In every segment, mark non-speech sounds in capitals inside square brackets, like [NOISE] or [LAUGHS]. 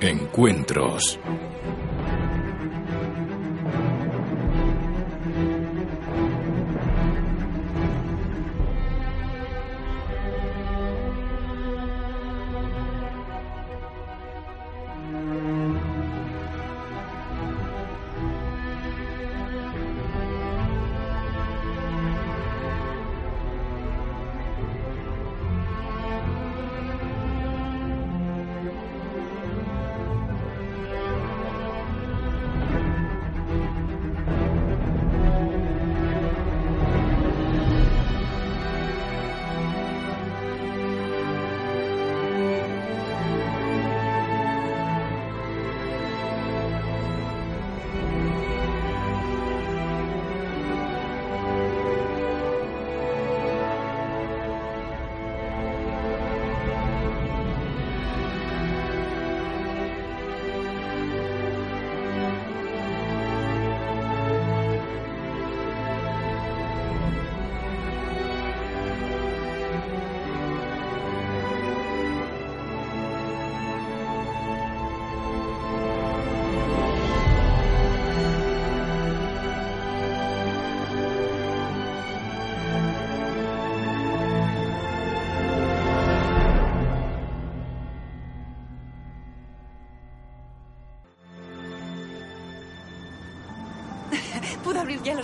Encuentros.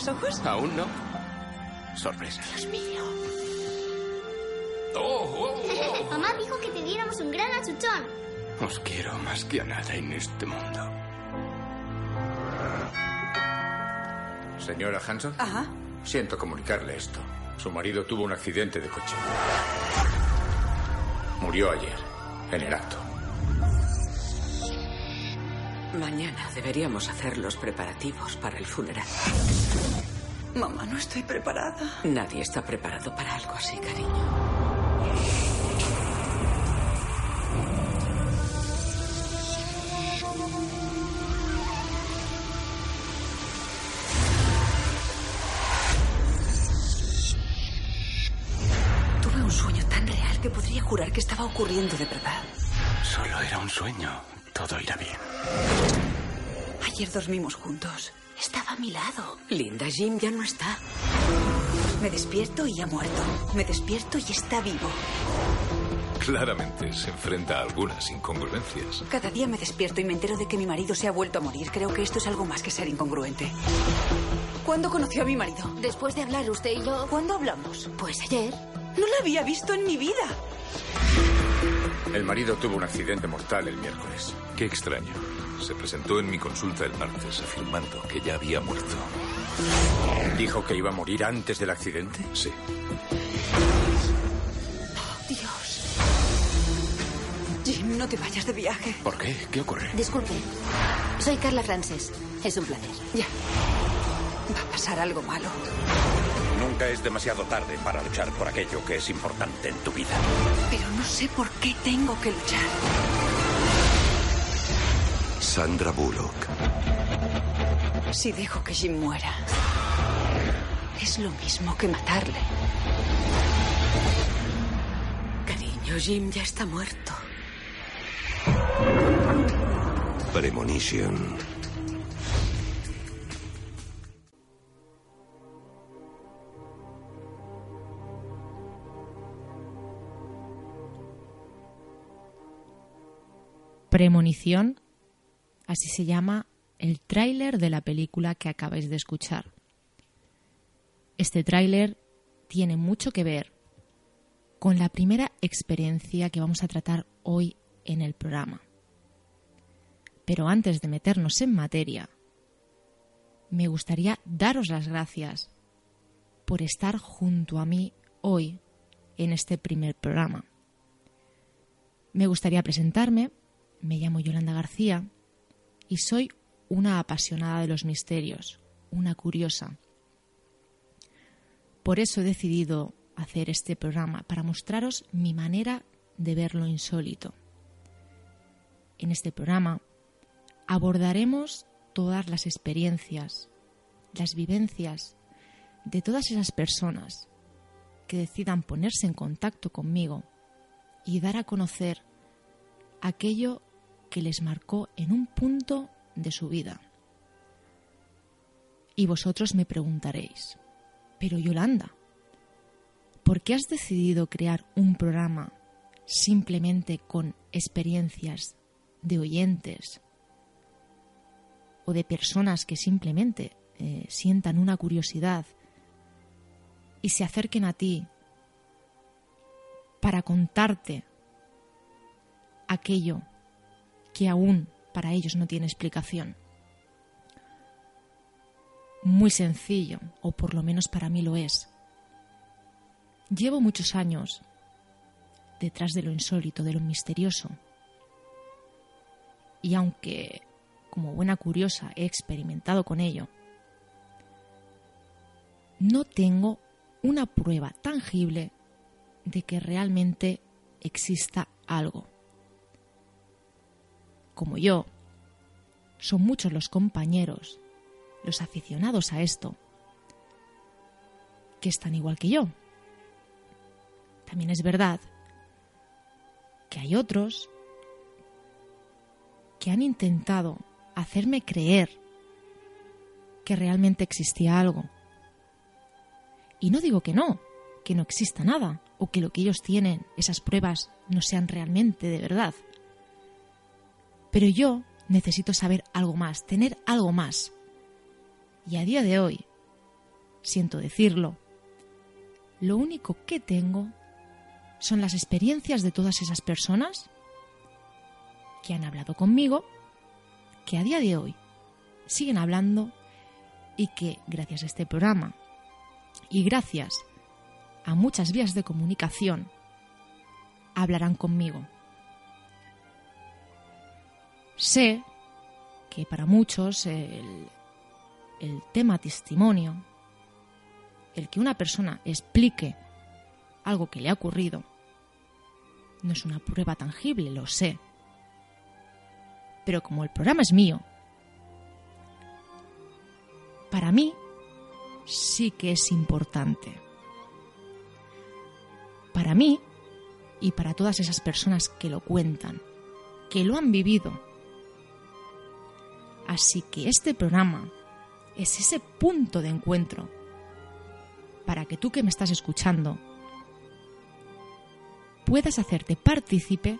Los ojos? Aún no. Sorpresa. Dios mío. [LAUGHS] Mamá dijo que te diéramos un gran achuchón. Os quiero más que a nada en este mundo. Señora Hanson, Ajá. siento comunicarle esto. Su marido tuvo un accidente de coche. Murió ayer, en el acto. Mañana deberíamos hacer los preparativos para el funeral. Mamá, no estoy preparada. Nadie está preparado para algo así, cariño. Tuve un sueño tan real que podría jurar que estaba ocurriendo de verdad. Solo era un sueño. Todo irá bien. Ayer dormimos juntos. Estaba a mi lado. Linda, Jim ya no está. Me despierto y ha muerto. Me despierto y está vivo. Claramente se enfrenta a algunas incongruencias. Cada día me despierto y me entero de que mi marido se ha vuelto a morir. Creo que esto es algo más que ser incongruente. ¿Cuándo conoció a mi marido? Después de hablar usted y yo, ¿Cuándo hablamos? pues ayer. No la había visto en mi vida. El marido tuvo un accidente mortal el miércoles. Qué extraño. Se presentó en mi consulta el martes afirmando que ya había muerto. ¿Dijo que iba a morir antes del accidente? Sí. Dios. Jim, no te vayas de viaje. ¿Por qué? ¿Qué ocurre? Disculpe. Soy Carla Frances. Es un placer. Ya. Va a pasar algo malo. Nunca es demasiado tarde para luchar por aquello que es importante en tu vida. Pero no sé por qué tengo que luchar. Sandra Bullock. Si dejo que Jim muera, es lo mismo que matarle. Cariño, Jim ya está muerto. Premonition. Premonición, así se llama el tráiler de la película que acabáis de escuchar. Este tráiler tiene mucho que ver con la primera experiencia que vamos a tratar hoy en el programa. Pero antes de meternos en materia, me gustaría daros las gracias por estar junto a mí hoy en este primer programa. Me gustaría presentarme, me llamo Yolanda García y soy una apasionada de los misterios, una curiosa. Por eso he decidido hacer este programa, para mostraros mi manera de ver lo insólito. En este programa abordaremos todas las experiencias, las vivencias de todas esas personas que decidan ponerse en contacto conmigo y dar a conocer aquello que les marcó en un punto de su vida. Y vosotros me preguntaréis, pero Yolanda, ¿por qué has decidido crear un programa simplemente con experiencias de oyentes o de personas que simplemente eh, sientan una curiosidad y se acerquen a ti para contarte aquello que aún para ellos no tiene explicación. Muy sencillo, o por lo menos para mí lo es. Llevo muchos años detrás de lo insólito, de lo misterioso. Y aunque, como buena curiosa, he experimentado con ello, no tengo una prueba tangible de que realmente exista algo. Como yo, son muchos los compañeros, los aficionados a esto, que están igual que yo. También es verdad que hay otros que han intentado hacerme creer que realmente existía algo y no digo que no, que no exista nada, o que lo que ellos tienen, esas pruebas, no sean realmente de verdad. Pero yo necesito saber algo más, tener algo más. Y a día de hoy, siento decirlo, lo único que tengo son las experiencias de todas esas personas que han hablado conmigo, que a día de hoy siguen hablando y que gracias a este programa y gracias a muchas vías de comunicación hablarán conmigo. Sé que para muchos el, tema testimonio, el que una persona explique algo que le ha ocurrido, no es una prueba tangible, lo sé. Pero como el programa es mío, para mí sí que es importante. Para mí y para todas esas personas que lo cuentan, que lo han vivido. Así que este programa es ese punto de encuentro para que tú que me estás escuchando puedas hacerte partícipe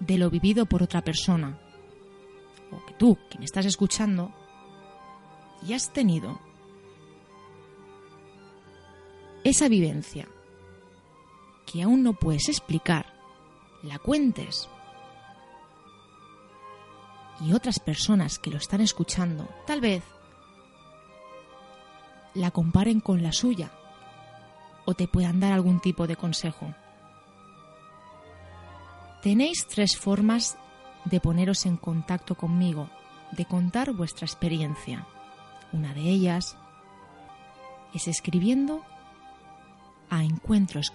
de lo vivido por otra persona. O que tú, que me estás escuchando, y has tenido esa vivencia que aún no puedes explicar, la cuentes y otras personas que lo están escuchando, tal vez la comparen con la suya o te puedan dar algún tipo de consejo. Tenéis tres formas de poneros en contacto conmigo, de contar vuestra experiencia. Una de ellas es escribiendo a encuentros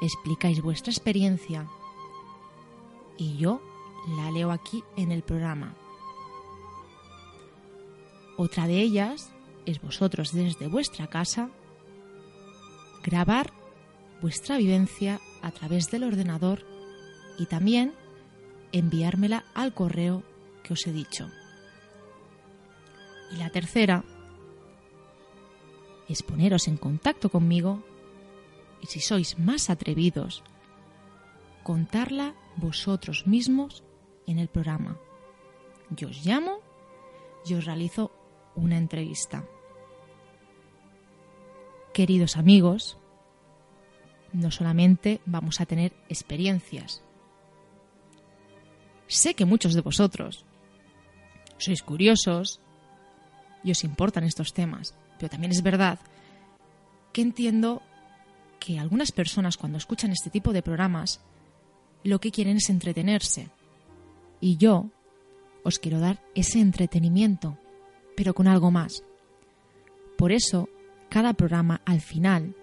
Explicáis vuestra experiencia y yo la leo aquí en el programa. Otra de ellas es vosotros desde vuestra casa grabar vuestra vivencia a través del ordenador y también enviármela al correo que os he dicho. Y la tercera es poneros en contacto conmigo y si sois más atrevidos, contarla vosotros mismos en el programa. Yo os llamo y os realizo una entrevista. Queridos amigos, no solamente vamos a tener experiencias, Sé que muchos de vosotros sois curiosos y os importan estos temas, pero también es verdad que entiendo que algunas personas cuando escuchan este tipo de programas lo que quieren es entretenerse. Y yo os quiero dar ese entretenimiento, pero con algo más. Por eso, cada programa al final,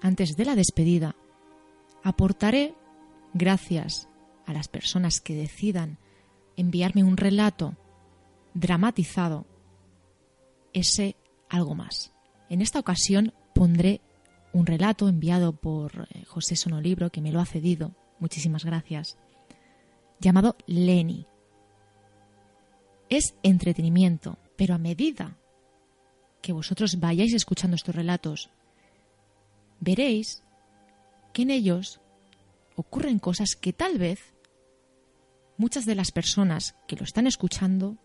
antes de la despedida, aportaré, gracias a las personas que decidan enviarme un relato dramatizado ese algo más. En esta ocasión pondré un relato enviado por eh, José Sonolibro, que me lo ha cedido, muchísimas gracias, llamado Lenny. Es entretenimiento, pero a medida que vosotros vayáis escuchando estos relatos, veréis que en ellos ocurren cosas que tal vez muchas de las personas que lo están escuchando,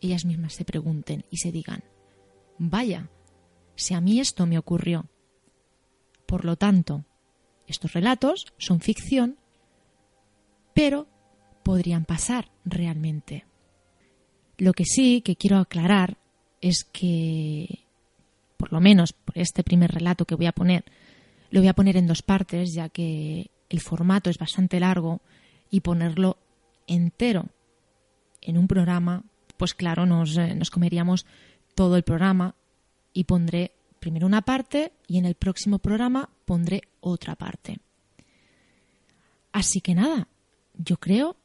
ellas mismas se pregunten y se digan, vaya, si a mí esto me ocurrió. Por lo tanto, estos relatos son ficción, pero podrían pasar realmente. Lo que sí que quiero aclarar es que, por lo menos por este primer relato que voy a poner, lo voy a poner en dos partes, ya que el formato es bastante largo y ponerlo entero en un programa, pues claro, nos, eh, nos comeríamos todo el programa y pondré primero una parte y en el próximo programa pondré otra parte. Así que nada, yo creo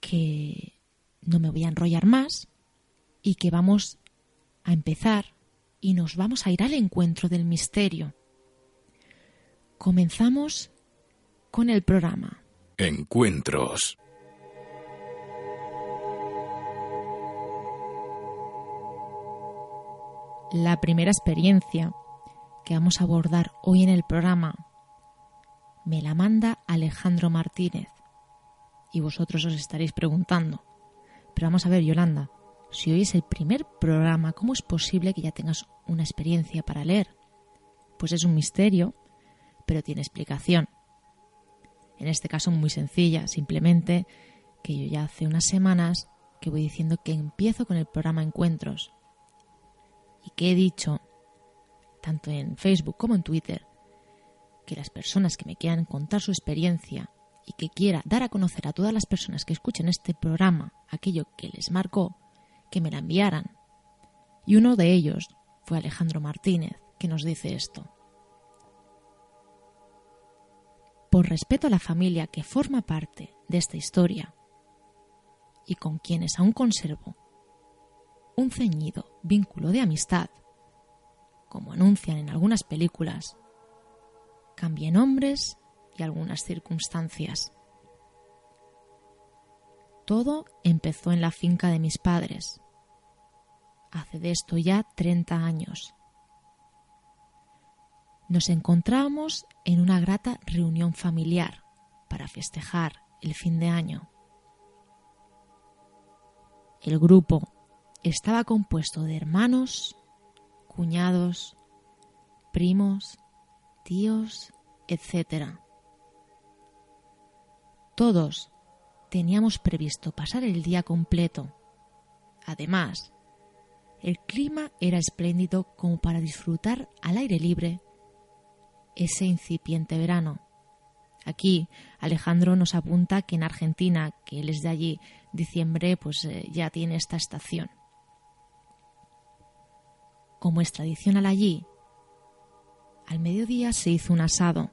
que no me voy a enrollar más y que vamos a empezar y nos vamos a ir al encuentro del misterio. Comenzamos con el programa. Encuentros. La primera experiencia que vamos a abordar hoy en el programa me la manda Alejandro Martínez. Y vosotros os estaréis preguntando, pero vamos a ver, Yolanda, si hoy es el primer programa, ¿cómo es posible que ya tengas una experiencia para leer? Pues es un misterio, pero tiene explicación. En este caso muy sencilla, simplemente que yo ya hace unas semanas que voy diciendo que empiezo con el programa Encuentros y que he dicho, tanto en Facebook como en Twitter, que las personas que me quieran contar su experiencia y que quiera dar a conocer a todas las personas que escuchen este programa aquello que les marcó, que me la enviaran. Y uno de ellos fue Alejandro Martínez, que nos dice esto. Por respeto a la familia que forma parte de esta historia y con quienes aún conservo un ceñido vínculo de amistad, como anuncian en algunas películas, cambie nombres y algunas circunstancias. Todo empezó en la finca de mis padres, hace de esto ya 30 años. Nos encontramos en una grata reunión familiar para festejar el fin de año. El grupo estaba compuesto de hermanos, cuñados, primos, tíos, etc. Todos teníamos previsto pasar el día completo. Además, el clima era espléndido como para disfrutar al aire libre ese incipiente verano. Aquí Alejandro nos apunta que en Argentina, que él es de allí, diciembre pues eh, ya tiene esta estación como es tradicional allí, al mediodía se hizo un asado.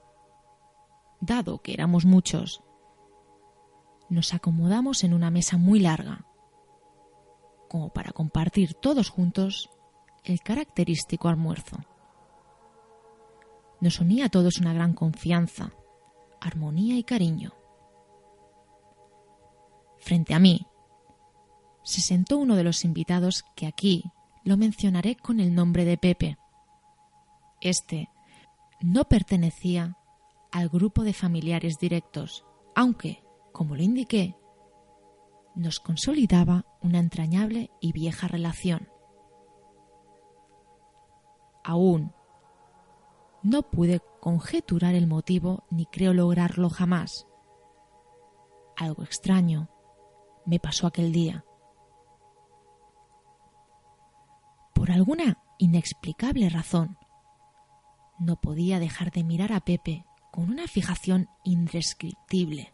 Dado que éramos muchos, nos acomodamos en una mesa muy larga, como para compartir todos juntos el característico almuerzo. Nos unía a todos una gran confianza, armonía y cariño. Frente a mí se sentó uno de los invitados que aquí lo mencionaré con el nombre de Pepe. Este no pertenecía al grupo de familiares directos, aunque, como lo indiqué, nos consolidaba una entrañable y vieja relación. Aún no pude conjeturar el motivo ni creo lograrlo jamás. Algo extraño me pasó aquel día. Por alguna inexplicable razón, no podía dejar de mirar a Pepe con una fijación indescriptible.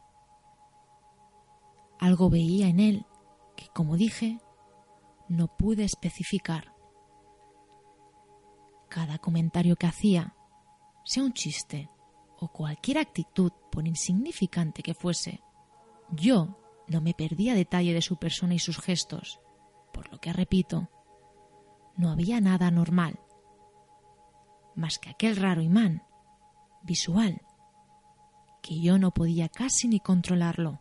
Algo veía en él que, como dije, no pude especificar. Cada comentario que hacía, sea un chiste o cualquier actitud, por insignificante que fuese, yo no me perdía detalle de su persona y sus gestos, por lo que repito, no había nada normal, más que aquel raro imán visual, que yo no podía casi ni controlarlo.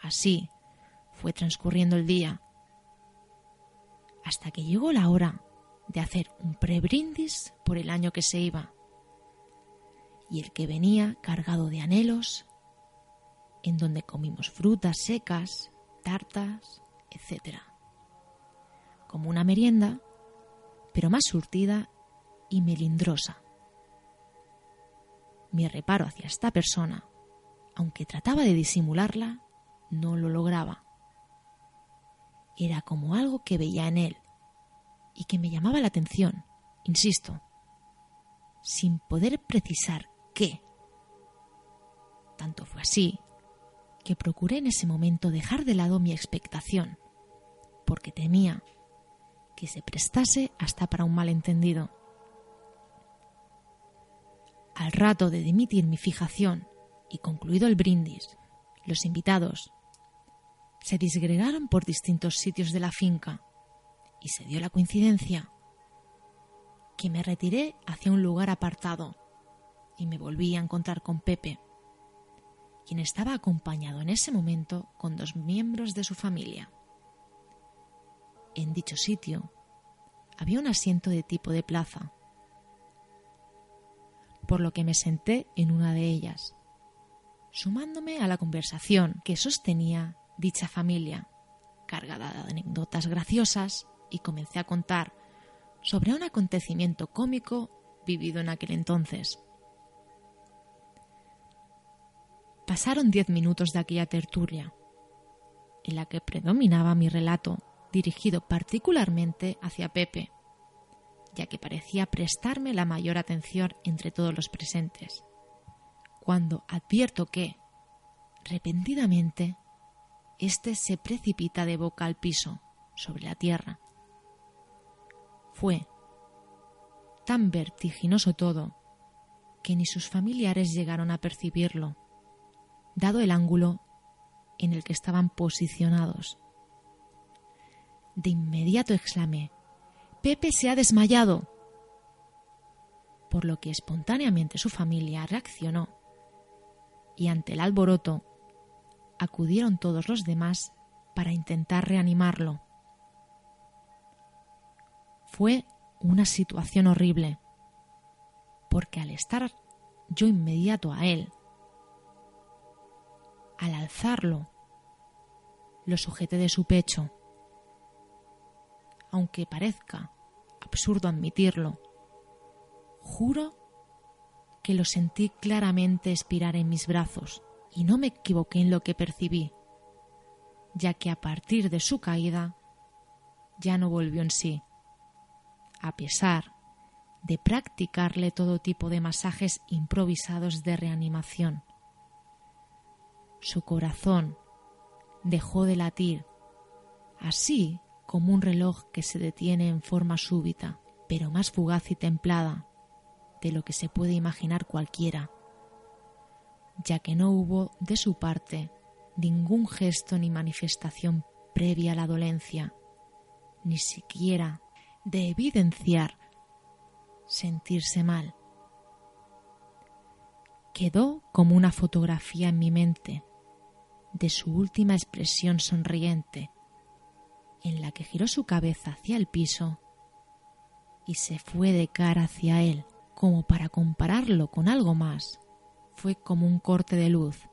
Así fue transcurriendo el día, hasta que llegó la hora de hacer un prebrindis por el año que se iba, y el que venía cargado de anhelos, en donde comimos frutas secas, tartas, etc. Como una merienda, pero más surtida y melindrosa. Mi reparo hacia esta persona, aunque trataba de disimularla, no lo lograba. Era como algo que veía en él y que me llamaba la atención, insisto, sin poder precisar qué. Tanto fue así que procuré en ese momento dejar de lado mi expectación, porque temía que se prestase hasta para un malentendido. Al rato de dimitir mi fijación y concluido el brindis, los invitados se disgregaron por distintos sitios de la finca y se dio la coincidencia que me retiré hacia un lugar apartado y me volví a encontrar con Pepe quien estaba acompañado en ese momento con dos miembros de su familia. En dicho sitio había un asiento de tipo de plaza, por lo que me senté en una de ellas, sumándome a la conversación que sostenía dicha familia, cargada de anécdotas graciosas, y comencé a contar sobre un acontecimiento cómico vivido en aquel entonces. Pasaron diez minutos de aquella tertulia, en la que predominaba mi relato, dirigido particularmente hacia Pepe, ya que parecía prestarme la mayor atención entre todos los presentes, cuando advierto que, repentinamente, éste se precipita de boca al piso, sobre la tierra. Fue tan vertiginoso todo que ni sus familiares llegaron a percibirlo dado el ángulo en el que estaban posicionados. De inmediato exclamé, Pepe se ha desmayado, por lo que espontáneamente su familia reaccionó y ante el alboroto acudieron todos los demás para intentar reanimarlo. Fue una situación horrible, porque al estar yo inmediato a él, al alzarlo, lo sujeté de su pecho. Aunque parezca absurdo admitirlo, juro que lo sentí claramente expirar en mis brazos y no me equivoqué en lo que percibí, ya que a partir de su caída ya no volvió en sí, a pesar de practicarle todo tipo de masajes improvisados de reanimación. Su corazón dejó de latir, así como un reloj que se detiene en forma súbita, pero más fugaz y templada de lo que se puede imaginar cualquiera, ya que no hubo de su parte ningún gesto ni manifestación previa a la dolencia, ni siquiera de evidenciar sentirse mal. Quedó como una fotografía en mi mente, de su última expresión sonriente, en la que giró su cabeza hacia el piso y se fue de cara hacia él, como para compararlo con algo más. Fue como un corte de luz,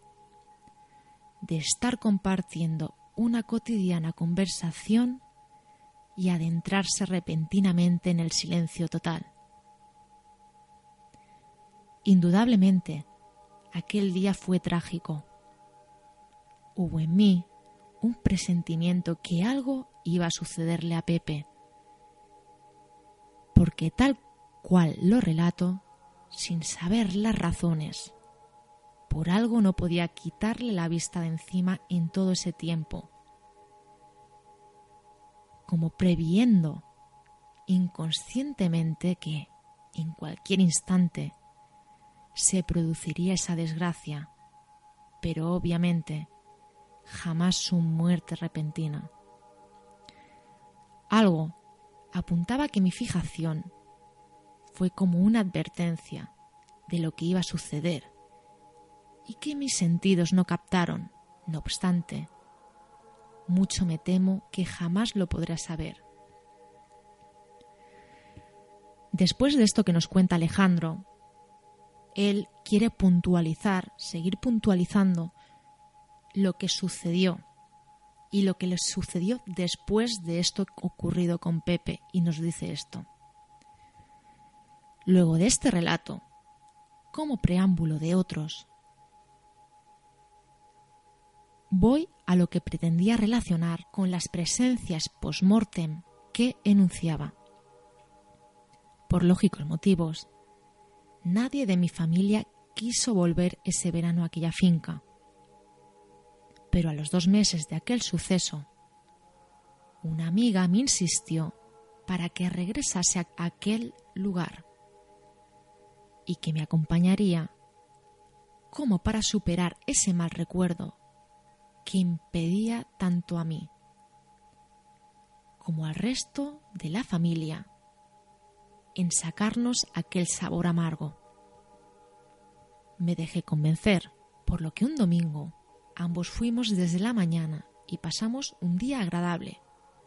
de estar compartiendo una cotidiana conversación y adentrarse repentinamente en el silencio total. Indudablemente, aquel día fue trágico hubo en mí un presentimiento que algo iba a sucederle a Pepe, porque tal cual lo relato, sin saber las razones, por algo no podía quitarle la vista de encima en todo ese tiempo, como previendo inconscientemente que en cualquier instante se produciría esa desgracia, pero obviamente jamás su muerte repentina. Algo apuntaba que mi fijación fue como una advertencia de lo que iba a suceder y que mis sentidos no captaron. No obstante, mucho me temo que jamás lo podré saber. Después de esto que nos cuenta Alejandro, él quiere puntualizar, seguir puntualizando lo que sucedió y lo que le sucedió después de esto ocurrido con Pepe y nos dice esto. Luego de este relato, como preámbulo de otros, voy a lo que pretendía relacionar con las presencias post-mortem que enunciaba. Por lógicos motivos, nadie de mi familia quiso volver ese verano a aquella finca. Pero a los dos meses de aquel suceso, una amiga me insistió para que regresase a aquel lugar y que me acompañaría como para superar ese mal recuerdo que impedía tanto a mí como al resto de la familia en sacarnos aquel sabor amargo. Me dejé convencer, por lo que un domingo ambos fuimos desde la mañana y pasamos un día agradable.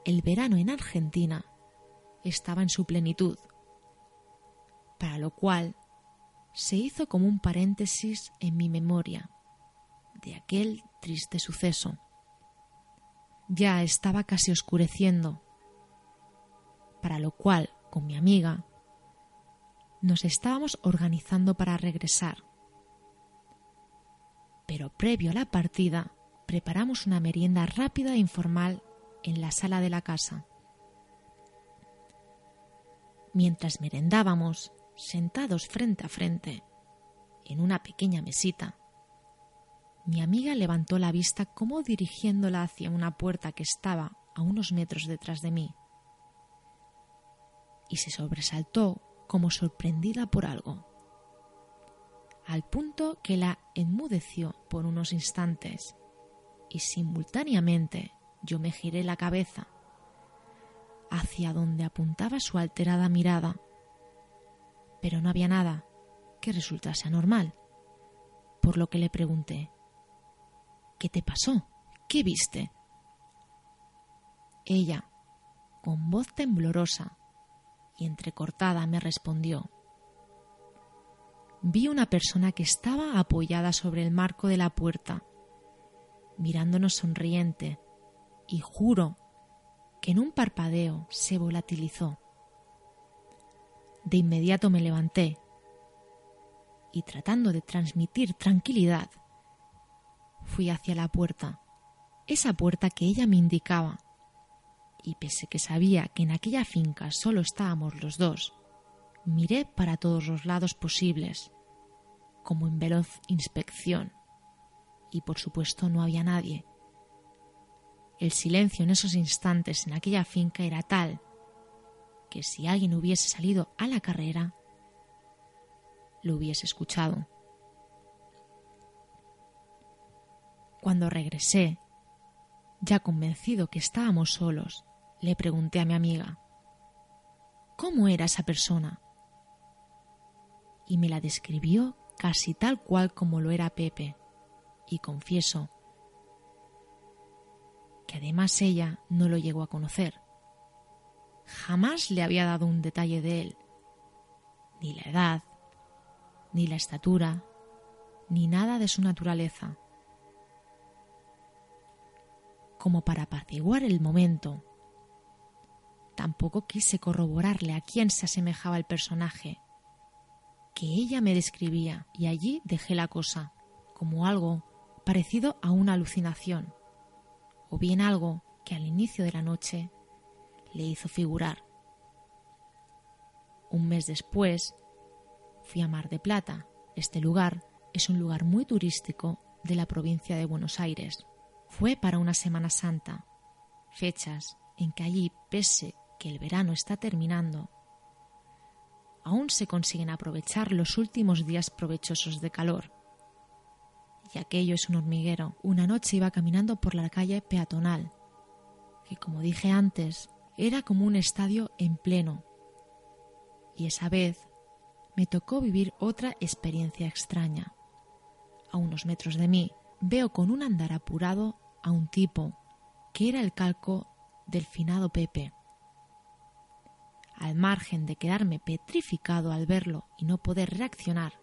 El verano en Argentina estaba en su plenitud, para lo cual se hizo como un paréntesis en mi memoria de aquel triste suceso. Ya estaba casi oscureciendo, para lo cual, con mi amiga, nos estábamos organizando para regresar. Pero previo a la partida, preparamos una merienda rápida e informal en la sala de la casa. Mientras merendábamos, sentados frente a frente, en una pequeña mesita, mi amiga levantó la vista como dirigiéndola hacia una puerta que estaba a unos metros detrás de mí, y se sobresaltó como sorprendida por algo, al punto que la enmudeció por unos instantes, y simultáneamente yo me giré la cabeza hacia donde apuntaba su alterada mirada pero no había nada que resultase anormal, por lo que le pregunté, ¿qué te pasó? ¿Qué viste? Ella, con voz temblorosa y entrecortada, me respondió, vi una persona que estaba apoyada sobre el marco de la puerta, mirándonos sonriente, y juro que en un parpadeo se volatilizó. De inmediato me levanté y tratando de transmitir tranquilidad, fui hacia la puerta, esa puerta que ella me indicaba, y pese que sabía que en aquella finca solo estábamos los dos, miré para todos los lados posibles, como en veloz inspección, y por supuesto no había nadie. El silencio en esos instantes en aquella finca era tal que si alguien hubiese salido a la carrera, lo hubiese escuchado. Cuando regresé, ya convencido que estábamos solos, le pregunté a mi amiga, ¿cómo era esa persona? Y me la describió casi tal cual como lo era Pepe, y confieso que además ella no lo llegó a conocer. Jamás le había dado un detalle de él, ni la edad, ni la estatura, ni nada de su naturaleza. Como para apaciguar el momento, tampoco quise corroborarle a quién se asemejaba el personaje que ella me describía y allí dejé la cosa como algo parecido a una alucinación o bien algo que al inicio de la noche le hizo figurar. Un mes después fui a Mar de Plata. Este lugar es un lugar muy turístico de la provincia de Buenos Aires. Fue para una Semana Santa, fechas en que allí, pese que el verano está terminando, aún se consiguen aprovechar los últimos días provechosos de calor. Y aquello es un hormiguero. Una noche iba caminando por la calle peatonal, que como dije antes, era como un estadio en pleno, y esa vez me tocó vivir otra experiencia extraña. A unos metros de mí veo con un andar apurado a un tipo que era el calco del finado Pepe. Al margen de quedarme petrificado al verlo y no poder reaccionar,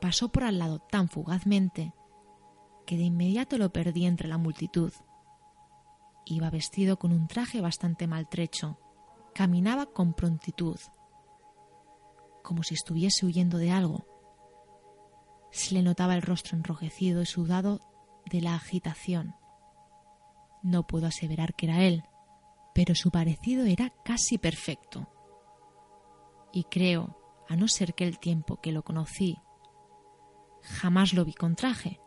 pasó por al lado tan fugazmente que de inmediato lo perdí entre la multitud. Iba vestido con un traje bastante maltrecho, caminaba con prontitud, como si estuviese huyendo de algo. Se le notaba el rostro enrojecido y sudado de la agitación. No puedo aseverar que era él, pero su parecido era casi perfecto. Y creo, a no ser que el tiempo que lo conocí, jamás lo vi con traje,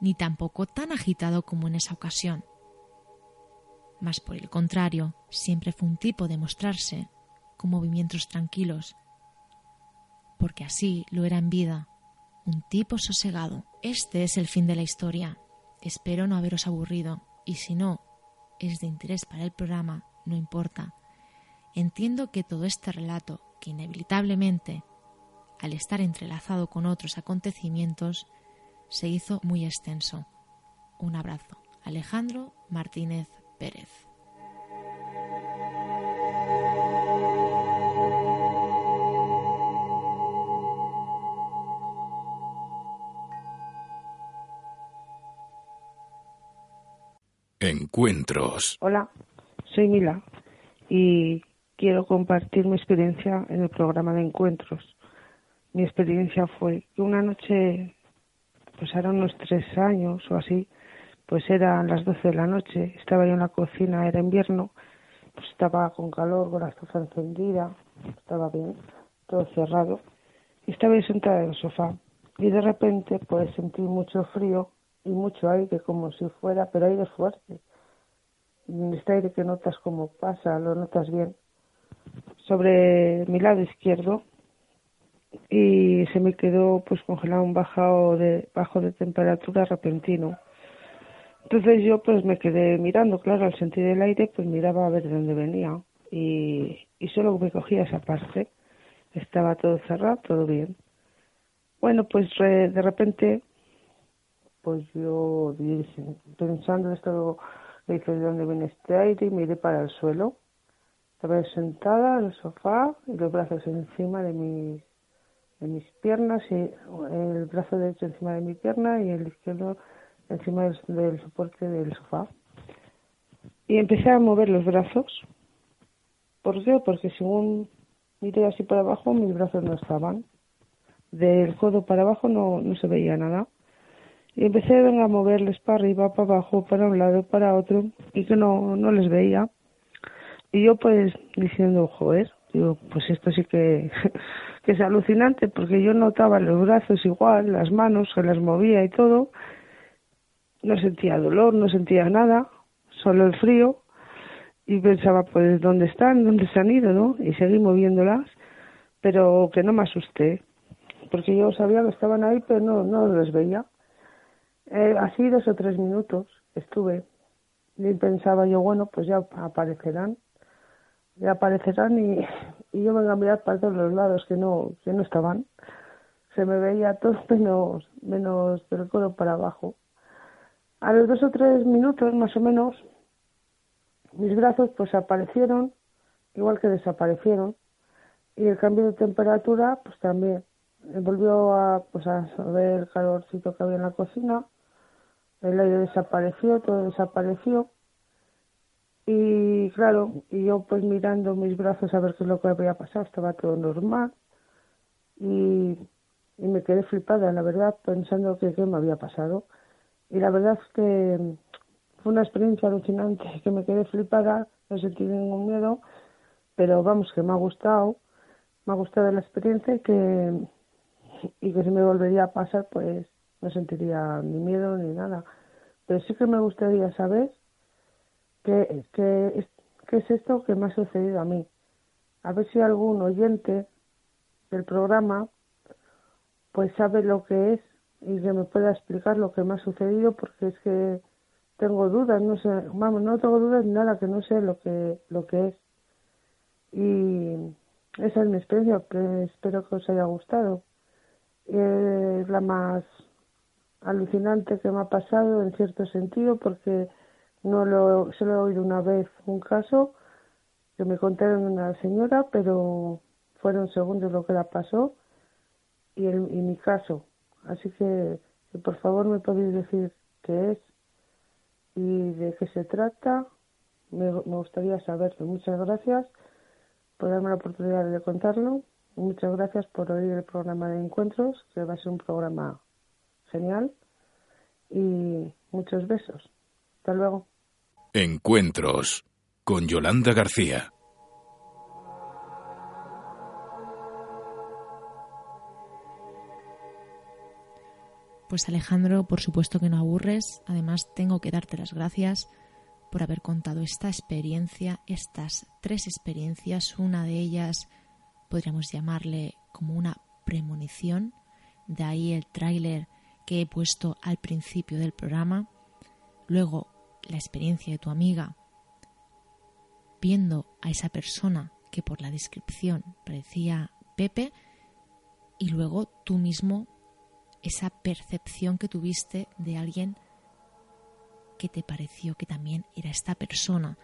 ni tampoco tan agitado como en esa ocasión. Mas por el contrario, siempre fue un tipo de mostrarse con movimientos tranquilos, porque así lo era en vida, un tipo sosegado. Este es el fin de la historia. Espero no haberos aburrido, y si no es de interés para el programa, no importa. Entiendo que todo este relato, que inevitablemente, al estar entrelazado con otros acontecimientos, se hizo muy extenso. Un abrazo. Alejandro Martínez Pérez. Encuentros. Hola, soy Mila y quiero compartir mi experiencia en el programa de encuentros. Mi experiencia fue que una noche, pues eran unos tres años o así, pues eran las doce de la noche, estaba yo en la cocina, era invierno, pues estaba con calor, con la estufa encendida, estaba bien, todo cerrado, y estaba yo sentada en el sofá y de repente pues sentí mucho frío y mucho aire como si fuera, pero aire fuerte. Este aire que notas como pasa, lo notas bien, sobre mi lado izquierdo y se me quedó pues congelado un bajado de bajo de temperatura repentino. Entonces yo pues me quedé mirando, claro, al sentir el aire pues miraba a ver de dónde venía y, y solo me cogía esa parte. Estaba todo cerrado, todo bien. Bueno, pues de repente pues yo pensando esto, le dije de dónde viene este aire y miré para el suelo. Estaba sentada en el sofá y los brazos encima de mis, de mis piernas y el brazo derecho encima de mi pierna y el izquierdo encima del, soporte del sofá. Y empecé a mover los brazos. ¿Por qué? Porque según miré así para abajo, mis brazos no estaban. Del codo para abajo no, no se veía nada. Y empecé a moverles para arriba, para abajo, para un lado, para otro, y que no, no les veía. Y yo pues diciendo, joder, digo, pues esto sí que, [LAUGHS] que es alucinante, porque yo notaba los brazos igual, las manos, que las movía y todo. No sentía dolor, no sentía nada, solo el frío. Y pensaba, pues, ¿dónde están? ¿Dónde se han ido? ¿no? Y seguí moviéndolas, pero que no me asusté, porque yo sabía que estaban ahí, pero no, no los veía. Eh, así dos o tres minutos estuve y pensaba yo, bueno, pues ya aparecerán, ya aparecerán y, y yo vengo a mirar para todos los lados que no, que no estaban. Se me veía todo [LAUGHS] menos, menos del codo para abajo. A los dos o tres minutos más o menos, mis brazos pues aparecieron, igual que desaparecieron, y el cambio de temperatura pues también. Volvió a, pues a ver el calorcito que había en la cocina el aire desapareció, todo desapareció. Y claro, y yo pues mirando mis brazos a ver qué es lo que había pasado, estaba todo normal. Y, y me quedé flipada, la verdad, pensando que qué me había pasado. Y la verdad es que fue una experiencia alucinante, que me quedé flipada, no sentí ningún miedo, pero vamos, que me ha gustado, me ha gustado la experiencia y que, y que si me volvería a pasar, pues no sentiría ni miedo ni nada. Pero sí que me gustaría saber qué, qué, qué es esto que me ha sucedido a mí. A ver si algún oyente del programa pues sabe lo que es y que me pueda explicar lo que me ha sucedido porque es que tengo dudas, no sé, vamos, no tengo dudas ni nada, que no sé lo que, lo que es. Y, esa es mi experiencia, espero que os haya gustado. Es la más alucinante que me ha pasado en cierto sentido porque no lo solo he oído una vez un caso que me contaron una señora, pero fueron segundos lo que la pasó y, el, y mi caso. Así que, por favor me podéis decir qué es y de qué se trata. Me, me gustaría saberlo. Muchas gracias por darme la oportunidad de contarlo. Muchas gracias por oír el programa de encuentros, que va a ser un programa genial. Y muchos besos. Hasta luego. Encuentros con Yolanda García. Pues Alejandro, por supuesto que no aburres. Además, tengo que darte las gracias por haber contado esta experiencia, estas tres experiencias. Una de ellas podríamos llamarle como una premonición. De ahí el tráiler que he puesto al principio del programa. Luego la experiencia de tu amiga viendo a esa persona que por la descripción parecía Pepe y luego tú mismo esa percepción que tuviste de alguien que te pareció que también era esta persona.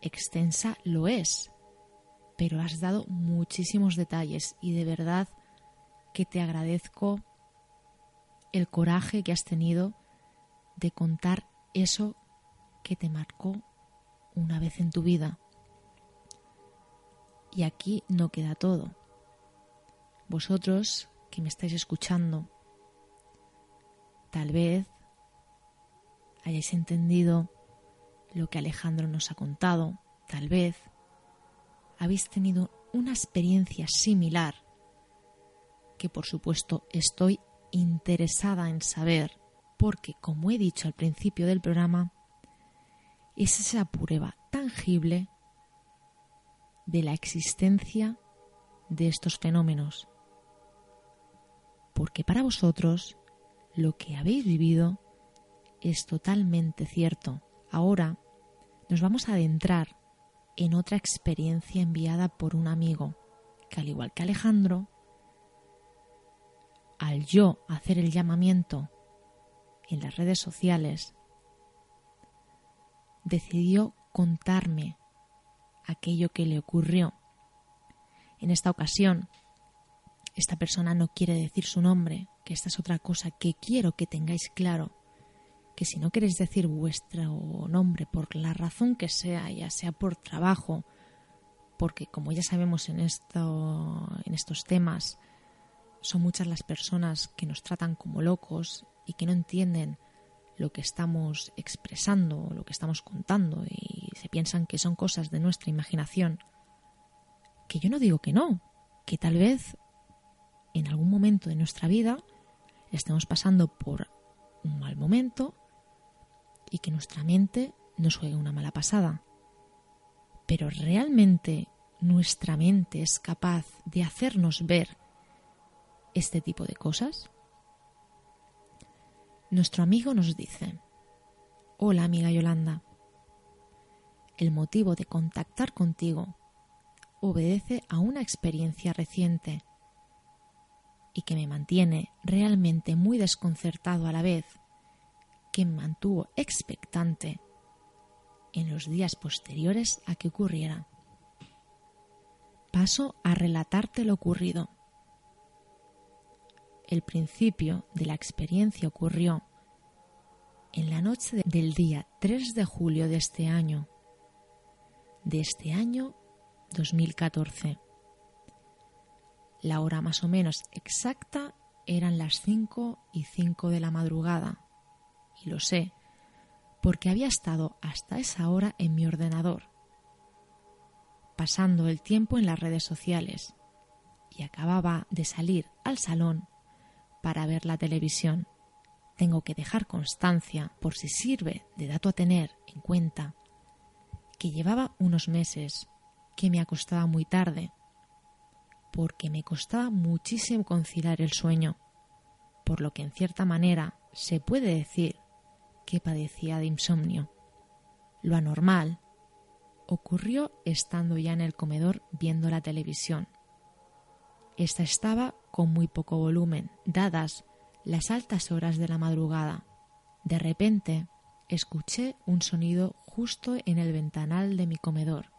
Extensa lo es, pero has dado muchísimos detalles y de verdad que te agradezco el coraje que has tenido de contar eso que te marcó una vez en tu vida. Y aquí no queda todo. Vosotros que me estáis escuchando, tal vez hayáis entendido lo que Alejandro nos ha contado, tal vez habéis tenido una experiencia similar que por supuesto estoy interesada en saber porque, como he dicho al principio del programa, es esa prueba tangible de la existencia de estos fenómenos. Porque para vosotros lo que habéis vivido es totalmente cierto. Ahora nos vamos a adentrar en otra experiencia enviada por un amigo, que al igual que Alejandro, al yo hacer el llamamiento en las redes sociales, decidió contarme aquello que le ocurrió. En esta ocasión, esta persona no quiere decir su nombre, que esta es otra cosa que quiero que tengáis claro, que si no queréis decir vuestro nombre por la razón que sea, ya sea por trabajo, porque como ya sabemos en, esto, en estos temas, son muchas las personas que nos tratan como locos y que no entienden lo que estamos expresando, lo que estamos contando y se piensan que son cosas de nuestra imaginación. Que yo no digo que no, que tal vez en algún momento de nuestra vida estemos pasando por un mal momento y que nuestra mente nos juegue una mala pasada. Pero realmente nuestra mente es capaz de hacernos ver este tipo de cosas? Nuestro amigo nos dice, Hola amiga Yolanda, el motivo de contactar contigo obedece a una experiencia reciente y que me mantiene realmente muy desconcertado a la vez, que me mantuvo expectante en los días posteriores a que ocurriera. Paso a relatarte lo ocurrido. El principio de la experiencia ocurrió en la noche del día 3 de julio de este año, de este año 2014. La hora más o menos exacta eran las 5 y 5 de la madrugada, y lo sé, porque había estado hasta esa hora en mi ordenador, pasando el tiempo en las redes sociales, y acababa de salir al salón para ver la televisión. Tengo que dejar constancia, por si sirve de dato a tener en cuenta, que llevaba unos meses que me acostaba muy tarde, porque me costaba muchísimo conciliar el sueño, por lo que en cierta manera se puede decir que padecía de insomnio. Lo anormal ocurrió estando ya en el comedor viendo la televisión. Esta estaba con muy poco volumen, dadas las altas horas de la madrugada. De repente, escuché un sonido justo en el ventanal de mi comedor,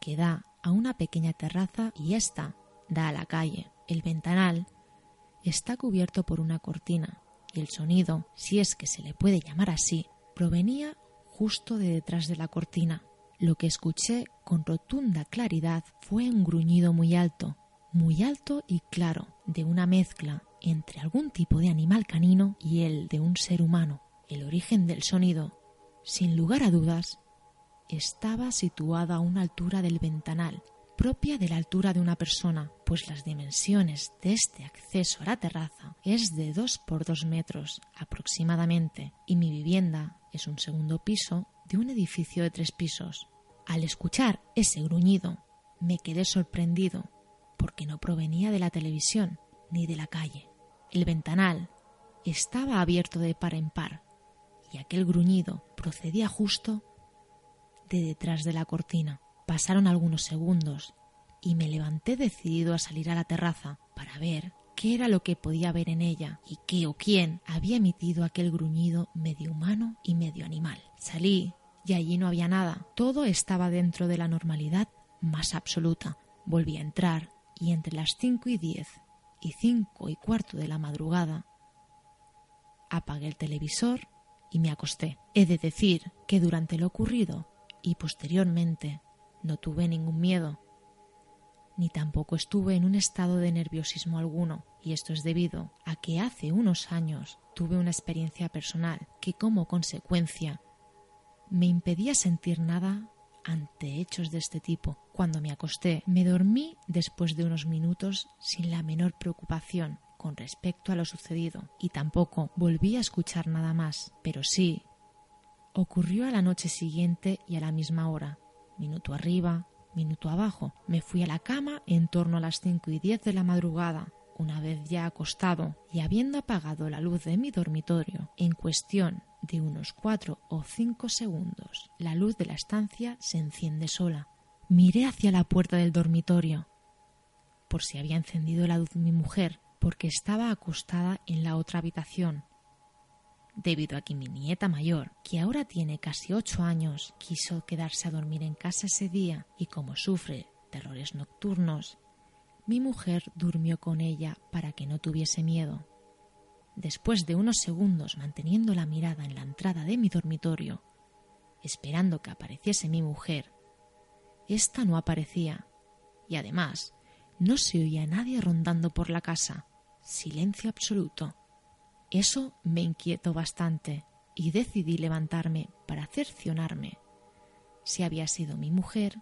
que da a una pequeña terraza y ésta da a la calle. El ventanal está cubierto por una cortina y el sonido, si es que se le puede llamar así, provenía justo de detrás de la cortina. Lo que escuché con rotunda claridad fue un gruñido muy alto, muy alto y claro, de una mezcla entre algún tipo de animal canino y el de un ser humano. El origen del sonido, sin lugar a dudas, estaba situado a una altura del ventanal, propia de la altura de una persona, pues las dimensiones de este acceso a la terraza es de dos por dos metros aproximadamente, y mi vivienda es un segundo piso de un edificio de tres pisos. Al escuchar ese gruñido, me quedé sorprendido, porque no provenía de la televisión ni de la calle. El ventanal estaba abierto de par en par, y aquel gruñido procedía justo de detrás de la cortina. Pasaron algunos segundos y me levanté decidido a salir a la terraza para ver qué era lo que podía ver en ella y qué o quién había emitido aquel gruñido medio humano y medio animal. Salí y allí no había nada. Todo estaba dentro de la normalidad más absoluta. Volví a entrar y entre las cinco y diez y cinco y cuarto de la madrugada apagué el televisor y me acosté. He de decir que durante lo ocurrido y posteriormente no tuve ningún miedo, ni tampoco estuve en un estado de nerviosismo alguno, y esto es debido a que hace unos años tuve una experiencia personal que como consecuencia me impedía sentir nada ante hechos de este tipo. Cuando me acosté, me dormí después de unos minutos sin la menor preocupación con respecto a lo sucedido y tampoco volví a escuchar nada más, pero sí Ocurrió a la noche siguiente y a la misma hora. Minuto arriba, minuto abajo. Me fui a la cama en torno a las cinco y diez de la madrugada. Una vez ya acostado y habiendo apagado la luz de mi dormitorio, en cuestión de unos cuatro o cinco segundos, la luz de la estancia se enciende sola. Miré hacia la puerta del dormitorio, por si había encendido la luz mi mujer, porque estaba acostada en la otra habitación, debido a que mi nieta mayor, que ahora tiene casi ocho años, quiso quedarse a dormir en casa ese día y como sufre terrores nocturnos, mi mujer durmió con ella para que no tuviese miedo. Después de unos segundos manteniendo la mirada en la entrada de mi dormitorio, esperando que apareciese mi mujer, ésta no aparecía y además no se oía nadie rondando por la casa. Silencio absoluto. Eso me inquietó bastante y decidí levantarme para cercionarme si había sido mi mujer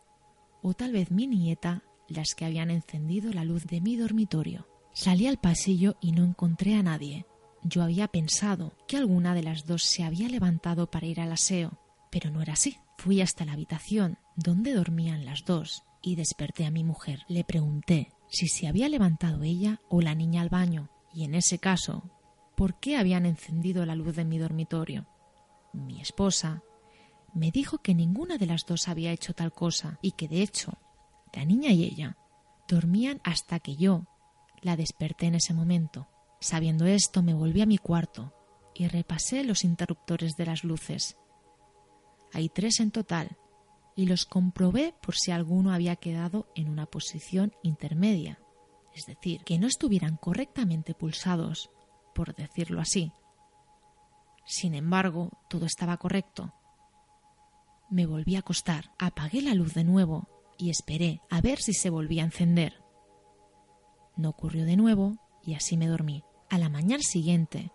o tal vez mi nieta las que habían encendido la luz de mi dormitorio. Salí al pasillo y no encontré a nadie. Yo había pensado que alguna de las dos se había levantado para ir al aseo, pero no era así. Fui hasta la habitación donde dormían las dos y desperté a mi mujer. Le pregunté si se había levantado ella o la niña al baño, y en ese caso por qué habían encendido la luz de mi dormitorio. Mi esposa me dijo que ninguna de las dos había hecho tal cosa y que de hecho la niña y ella dormían hasta que yo la desperté en ese momento. Sabiendo esto me volví a mi cuarto y repasé los interruptores de las luces. Hay tres en total y los comprobé por si alguno había quedado en una posición intermedia, es decir, que no estuvieran correctamente pulsados por decirlo así. Sin embargo, todo estaba correcto. Me volví a acostar, apagué la luz de nuevo y esperé a ver si se volvía a encender. No ocurrió de nuevo y así me dormí. A la mañana siguiente,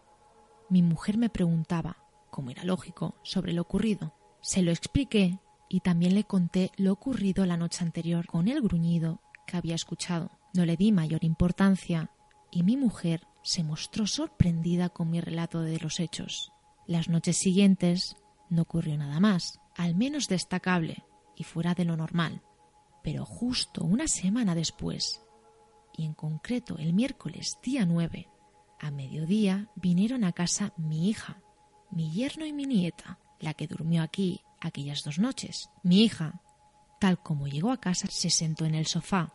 mi mujer me preguntaba, como era lógico, sobre lo ocurrido. Se lo expliqué y también le conté lo ocurrido la noche anterior con el gruñido que había escuchado. No le di mayor importancia y mi mujer se mostró sorprendida con mi relato de los hechos. Las noches siguientes no ocurrió nada más, al menos destacable y fuera de lo normal. Pero justo una semana después, y en concreto el miércoles día 9, a mediodía vinieron a casa mi hija, mi yerno y mi nieta, la que durmió aquí aquellas dos noches. Mi hija, tal como llegó a casa, se sentó en el sofá,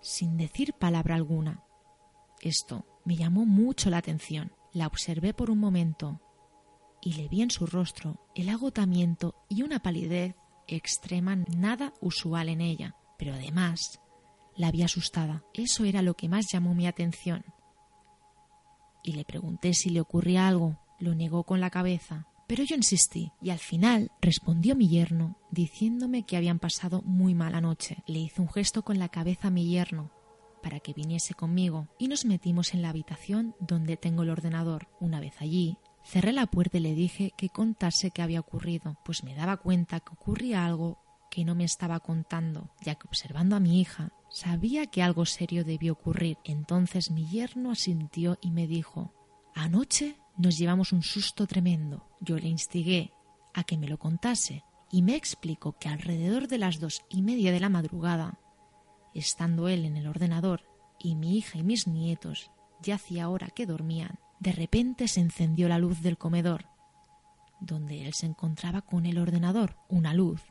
sin decir palabra alguna. Esto me llamó mucho la atención. La observé por un momento y le vi en su rostro el agotamiento y una palidez extrema nada usual en ella. Pero además la vi asustada. Eso era lo que más llamó mi atención. Y le pregunté si le ocurría algo. Lo negó con la cabeza. Pero yo insistí y al final respondió mi yerno diciéndome que habían pasado muy mala noche. Le hice un gesto con la cabeza a mi yerno para que viniese conmigo y nos metimos en la habitación donde tengo el ordenador. Una vez allí, cerré la puerta y le dije que contase qué había ocurrido, pues me daba cuenta que ocurría algo que no me estaba contando, ya que observando a mi hija sabía que algo serio debió ocurrir. Entonces mi yerno asintió y me dijo Anoche nos llevamos un susto tremendo. Yo le instigué a que me lo contase y me explicó que alrededor de las dos y media de la madrugada estando él en el ordenador y mi hija y mis nietos ya hacía hora que dormían, de repente se encendió la luz del comedor, donde él se encontraba con el ordenador, una luz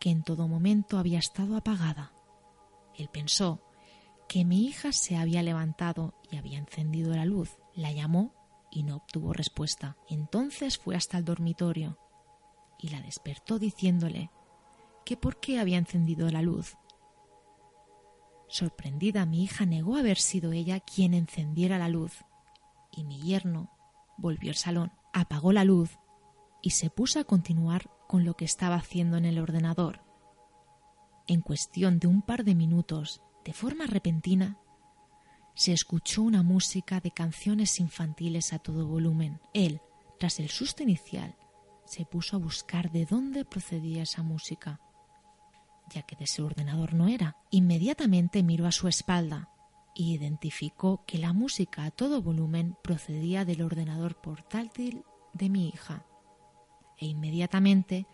que en todo momento había estado apagada. Él pensó que mi hija se había levantado y había encendido la luz. La llamó y no obtuvo respuesta. Entonces fue hasta el dormitorio y la despertó diciéndole que por qué había encendido la luz Sorprendida, mi hija negó haber sido ella quien encendiera la luz, y mi yerno volvió al salón, apagó la luz y se puso a continuar con lo que estaba haciendo en el ordenador. En cuestión de un par de minutos, de forma repentina, se escuchó una música de canciones infantiles a todo volumen. Él, tras el susto inicial, se puso a buscar de dónde procedía esa música ya que de ese ordenador no era. Inmediatamente miró a su espalda y identificó que la música a todo volumen procedía del ordenador portátil de mi hija. E inmediatamente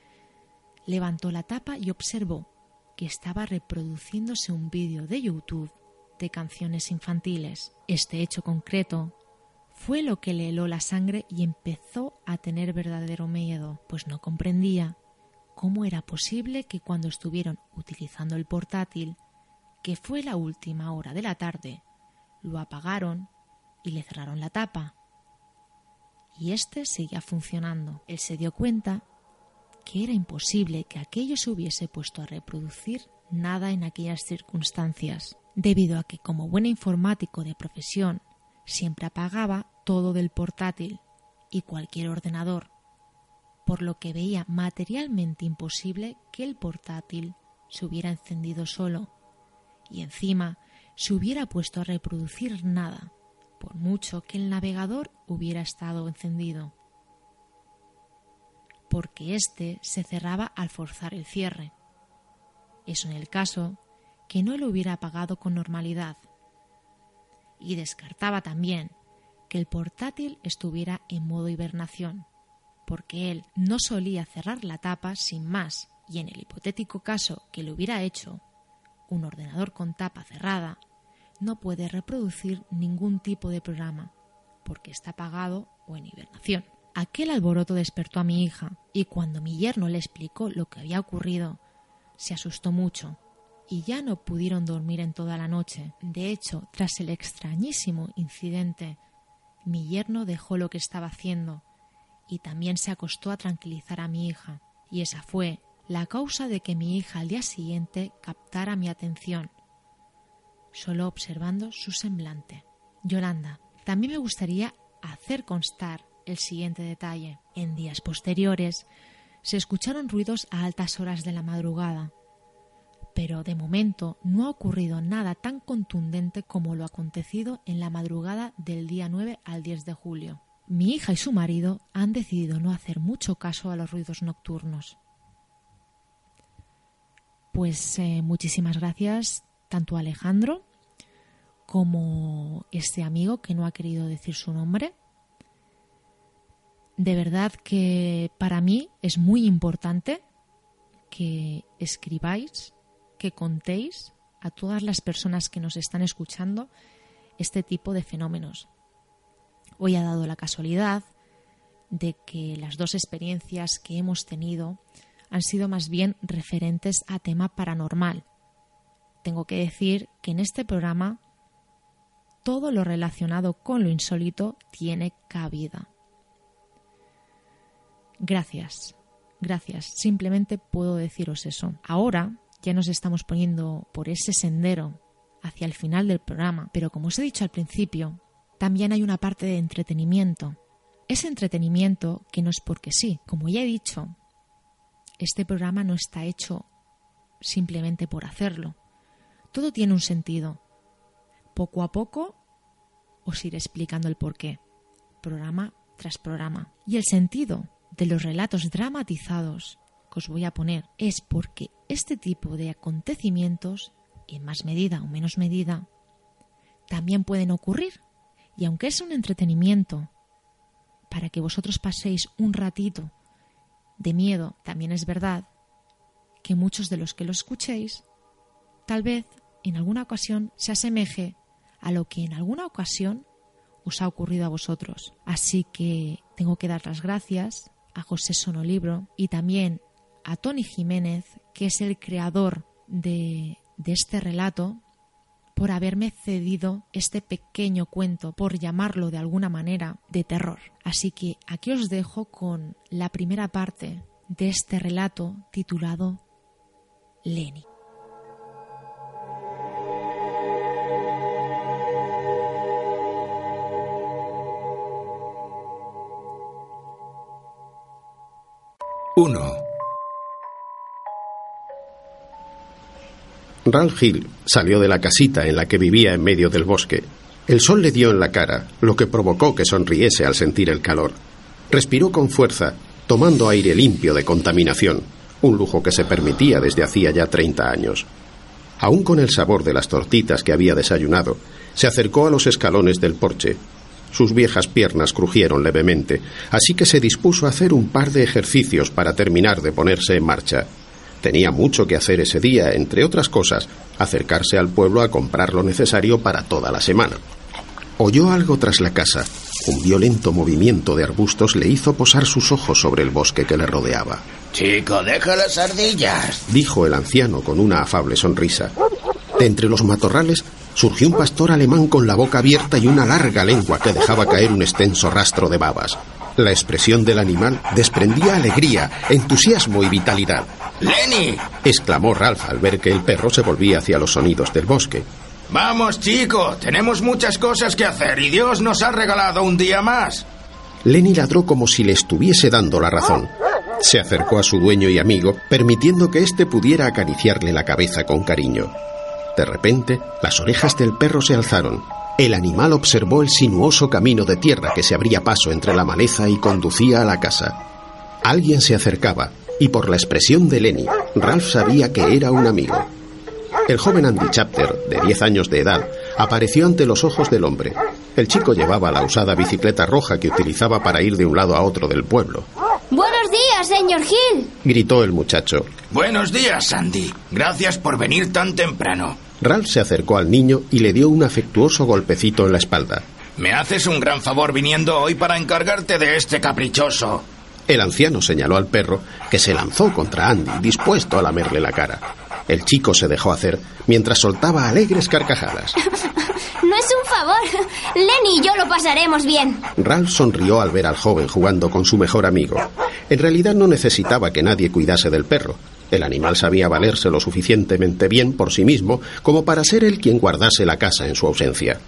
levantó la tapa y observó que estaba reproduciéndose un vídeo de YouTube de canciones infantiles. Este hecho concreto fue lo que le heló la sangre y empezó a tener verdadero miedo, pues no comprendía cómo era posible que cuando estuvieron utilizando el portátil, que fue la última hora de la tarde, lo apagaron y le cerraron la tapa. Y éste seguía funcionando. Él se dio cuenta que era imposible que aquello se hubiese puesto a reproducir nada en aquellas circunstancias, debido a que como buen informático de profesión siempre apagaba todo del portátil y cualquier ordenador por lo que veía materialmente imposible que el portátil se hubiera encendido solo y encima se hubiera puesto a reproducir nada, por mucho que el navegador hubiera estado encendido, porque éste se cerraba al forzar el cierre. Eso en el caso que no lo hubiera apagado con normalidad. Y descartaba también que el portátil estuviera en modo hibernación, porque él no solía cerrar la tapa sin más, y en el hipotético caso que lo hubiera hecho, un ordenador con tapa cerrada no puede reproducir ningún tipo de programa, porque está apagado o en hibernación. Aquel alboroto despertó a mi hija, y cuando mi yerno le explicó lo que había ocurrido, se asustó mucho, y ya no pudieron dormir en toda la noche. De hecho, tras el extrañísimo incidente, mi yerno dejó lo que estaba haciendo y también se acostó a tranquilizar a mi hija, y esa fue la causa de que mi hija al día siguiente captara mi atención, solo observando su semblante. Yolanda, también me gustaría hacer constar el siguiente detalle. En días posteriores se escucharon ruidos a altas horas de la madrugada, pero de momento no ha ocurrido nada tan contundente como lo acontecido en la madrugada del día 9 al 10 de julio mi hija y su marido han decidido no hacer mucho caso a los ruidos nocturnos. Pues eh, muchísimas gracias tanto a Alejandro como este amigo que no ha querido decir su nombre. De verdad que para mí es muy importante que escribáis, que contéis a todas las personas que nos están escuchando este tipo de fenómenos Hoy ha dado la casualidad de que las dos experiencias que hemos tenido han sido más bien referentes a tema paranormal. Tengo que decir que en este programa todo lo relacionado con lo insólito tiene cabida. Gracias, gracias. Simplemente puedo deciros eso. Ahora ya nos estamos poniendo por ese sendero hacia el final del programa, pero como os he dicho al principio, también hay una parte de entretenimiento. Ese entretenimiento que no es porque sí. Como ya he dicho, este programa no está hecho simplemente por hacerlo. Todo tiene un sentido. Poco a poco os iré explicando el porqué, programa tras programa. Y el sentido de los relatos dramatizados que os voy a poner es porque este tipo de acontecimientos, en más medida o menos medida, también pueden ocurrir. Y aunque es un entretenimiento para que vosotros paséis un ratito de miedo, también es verdad que muchos de los que lo escuchéis tal vez en alguna ocasión se asemeje a lo que en alguna ocasión os ha ocurrido a vosotros. Así que tengo que dar las gracias a José Sonolibro y también a Tony Jiménez, que es el creador de, de este relato, por haberme cedido este pequeño cuento, por llamarlo de alguna manera, de terror. Así que aquí os dejo con la primera parte de este relato titulado Lenny. Uno. Ralph Hill salió de la casita en la que vivía en medio del bosque. El sol le dio en la cara, lo que provocó que sonriese al sentir el calor. Respiró con fuerza, tomando aire limpio de contaminación, un lujo que se permitía desde hacía ya 30 años. Aún con el sabor de las tortitas que había desayunado, se acercó a los escalones del porche, sus viejas piernas crujieron levemente, así que se dispuso a hacer un par de ejercicios para terminar de ponerse en marcha. Tenía mucho que hacer ese día, entre otras cosas, acercarse al pueblo a comprar lo necesario para toda la semana. Oyó algo tras la casa. Un violento movimiento de arbustos le hizo posar sus ojos sobre el bosque que le rodeaba. Chico, deja las ardillas, dijo el anciano con una afable sonrisa. De entre los matorrales surgió un pastor alemán con la boca abierta y una larga lengua que dejaba caer un extenso rastro de babas. La expresión del animal desprendía alegría, entusiasmo y vitalidad. ¡Lenny! exclamó Ralph al ver que el perro se volvía hacia los sonidos del bosque. Vamos, chico, tenemos muchas cosas que hacer y Dios nos ha regalado un día más. Lenny ladró como si le estuviese dando la razón. Se acercó a su dueño y amigo, permitiendo que éste pudiera acariciarle la cabeza con cariño. De repente, las orejas del perro se alzaron. El animal observó el sinuoso camino de tierra que se abría paso entre la maleza y conducía a la casa. Alguien se acercaba, y por la expresión de Lenny, Ralph sabía que era un amigo. El joven Andy Chapter, de 10 años de edad, apareció ante los ojos del hombre. El chico llevaba la usada bicicleta roja que utilizaba para ir de un lado a otro del pueblo. Buenos días, señor Hill. Gritó el muchacho. Buenos días, Andy. Gracias por venir tan temprano. Ralph se acercó al niño y le dio un afectuoso golpecito en la espalda. Me haces un gran favor viniendo hoy para encargarte de este caprichoso. El anciano señaló al perro, que se lanzó contra Andy, dispuesto a lamerle la cara. El chico se dejó hacer mientras soltaba alegres carcajadas. [LAUGHS] No es un favor. Lenny y yo lo pasaremos bien. Ralph sonrió al ver al joven jugando con su mejor amigo. En realidad no necesitaba que nadie cuidase del perro. El animal sabía valerse lo suficientemente bien por sí mismo como para ser él quien guardase la casa en su ausencia.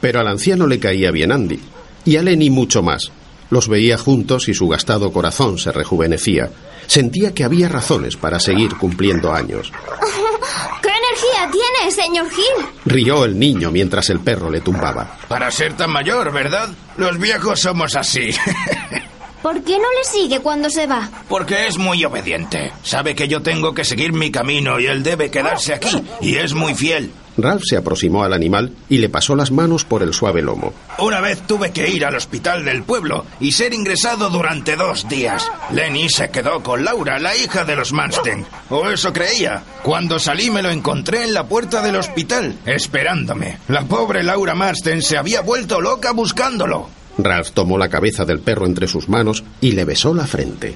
Pero al anciano le caía bien Andy, y a Lenny mucho más. Los veía juntos y su gastado corazón se rejuvenecía. Sentía que había razones para seguir cumpliendo años. [LAUGHS] ¿Qué energía tiene, señor Hill? Rió el niño mientras el perro le tumbaba. Para ser tan mayor, ¿verdad? Los viejos somos así. [LAUGHS] ¿Por qué no le sigue cuando se va? Porque es muy obediente. Sabe que yo tengo que seguir mi camino y él debe quedarse aquí. Y es muy fiel. Ralph se aproximó al animal y le pasó las manos por el suave lomo. Una vez tuve que ir al hospital del pueblo y ser ingresado durante dos días. Lenny se quedó con Laura, la hija de los Mansten. O eso creía. Cuando salí me lo encontré en la puerta del hospital, esperándome. La pobre Laura Marsden se había vuelto loca buscándolo. Ralph tomó la cabeza del perro entre sus manos y le besó la frente.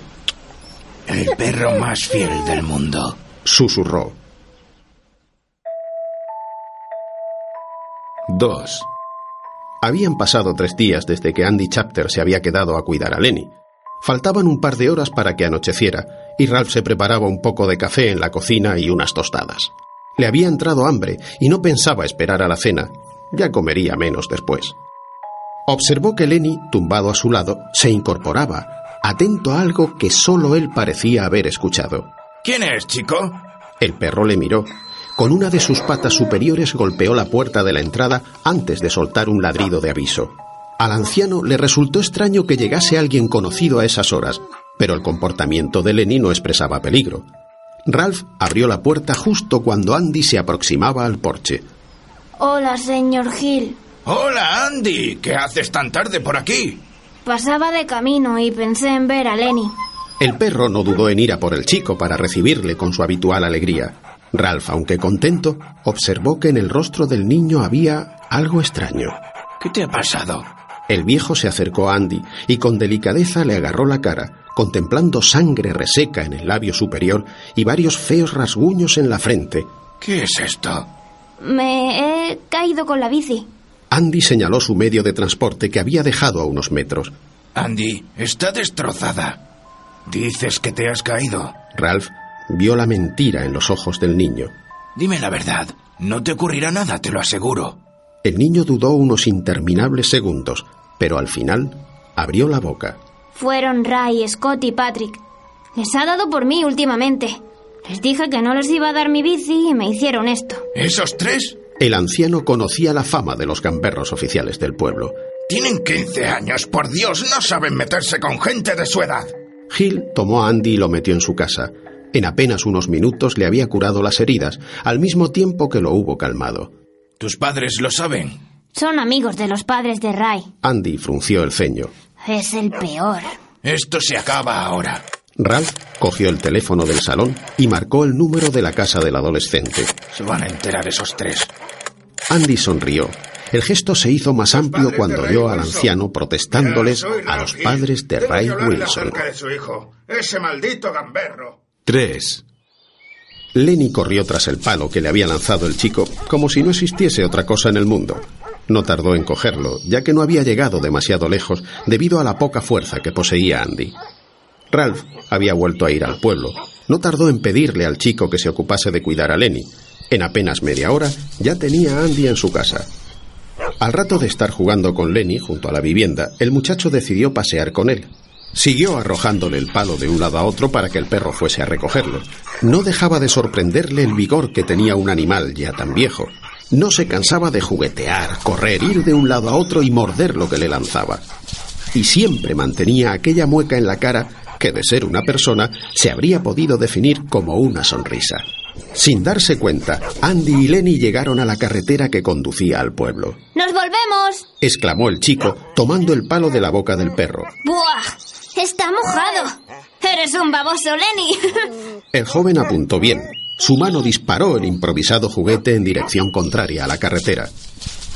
El perro más fiel del mundo. Susurró. 2. Habían pasado tres días desde que Andy Chapter se había quedado a cuidar a Lenny. Faltaban un par de horas para que anocheciera y Ralph se preparaba un poco de café en la cocina y unas tostadas. Le había entrado hambre y no pensaba esperar a la cena. Ya comería menos después. Observó que Lenny, tumbado a su lado, se incorporaba, atento a algo que solo él parecía haber escuchado. ¿Quién es, chico? El perro le miró. Con una de sus patas superiores golpeó la puerta de la entrada antes de soltar un ladrido de aviso. Al anciano le resultó extraño que llegase alguien conocido a esas horas, pero el comportamiento de Lenny no expresaba peligro. Ralph abrió la puerta justo cuando Andy se aproximaba al porche. Hola, señor Hill. Hola, Andy. ¿Qué haces tan tarde por aquí? Pasaba de camino y pensé en ver a Lenny. El perro no dudó en ir a por el chico para recibirle con su habitual alegría. Ralph, aunque contento, observó que en el rostro del niño había algo extraño. ¿Qué te ha pasado? El viejo se acercó a Andy y con delicadeza le agarró la cara, contemplando sangre reseca en el labio superior y varios feos rasguños en la frente. ¿Qué es esto? Me he caído con la bici. Andy señaló su medio de transporte que había dejado a unos metros. Andy, está destrozada. Dices que te has caído. Ralph vio la mentira en los ojos del niño. Dime la verdad. No te ocurrirá nada, te lo aseguro. El niño dudó unos interminables segundos, pero al final abrió la boca. Fueron Ray, Scott y Patrick. Les ha dado por mí últimamente. Les dije que no les iba a dar mi bici y me hicieron esto. ¿Esos tres? El anciano conocía la fama de los gamberros oficiales del pueblo. Tienen 15 años, por Dios, no saben meterse con gente de su edad. Hill tomó a Andy y lo metió en su casa. En apenas unos minutos le había curado las heridas, al mismo tiempo que lo hubo calmado. ¿Tus padres lo saben? Son amigos de los padres de Ray. Andy frunció el ceño. Es el peor. Esto se acaba ahora. Ralph cogió el teléfono del salón y marcó el número de la casa del adolescente. Se van a enterar esos tres. Andy sonrió. El gesto se hizo más amplio cuando oyó al anciano protestándoles a los padres de Ray Wilson. de su hijo. Ese maldito gamberro. 3. Lenny corrió tras el palo que le había lanzado el chico, como si no existiese otra cosa en el mundo. No tardó en cogerlo, ya que no había llegado demasiado lejos debido a la poca fuerza que poseía Andy. Ralph había vuelto a ir al pueblo. No tardó en pedirle al chico que se ocupase de cuidar a Lenny. En apenas media hora ya tenía a Andy en su casa. Al rato de estar jugando con Lenny junto a la vivienda, el muchacho decidió pasear con él. Siguió arrojándole el palo de un lado a otro para que el perro fuese a recogerlo. No dejaba de sorprenderle el vigor que tenía un animal ya tan viejo. No se cansaba de juguetear, correr, ir de un lado a otro y morder lo que le lanzaba. Y siempre mantenía aquella mueca en la cara que de ser una persona se habría podido definir como una sonrisa. Sin darse cuenta, Andy y Lenny llegaron a la carretera que conducía al pueblo. ¡Nos volvemos! exclamó el chico, tomando el palo de la boca del perro. ¡Buah! ¡Está mojado! ¡Eres un baboso, Lenny! [LAUGHS] El joven apuntó bien. Su mano disparó el improvisado juguete en dirección contraria a la carretera.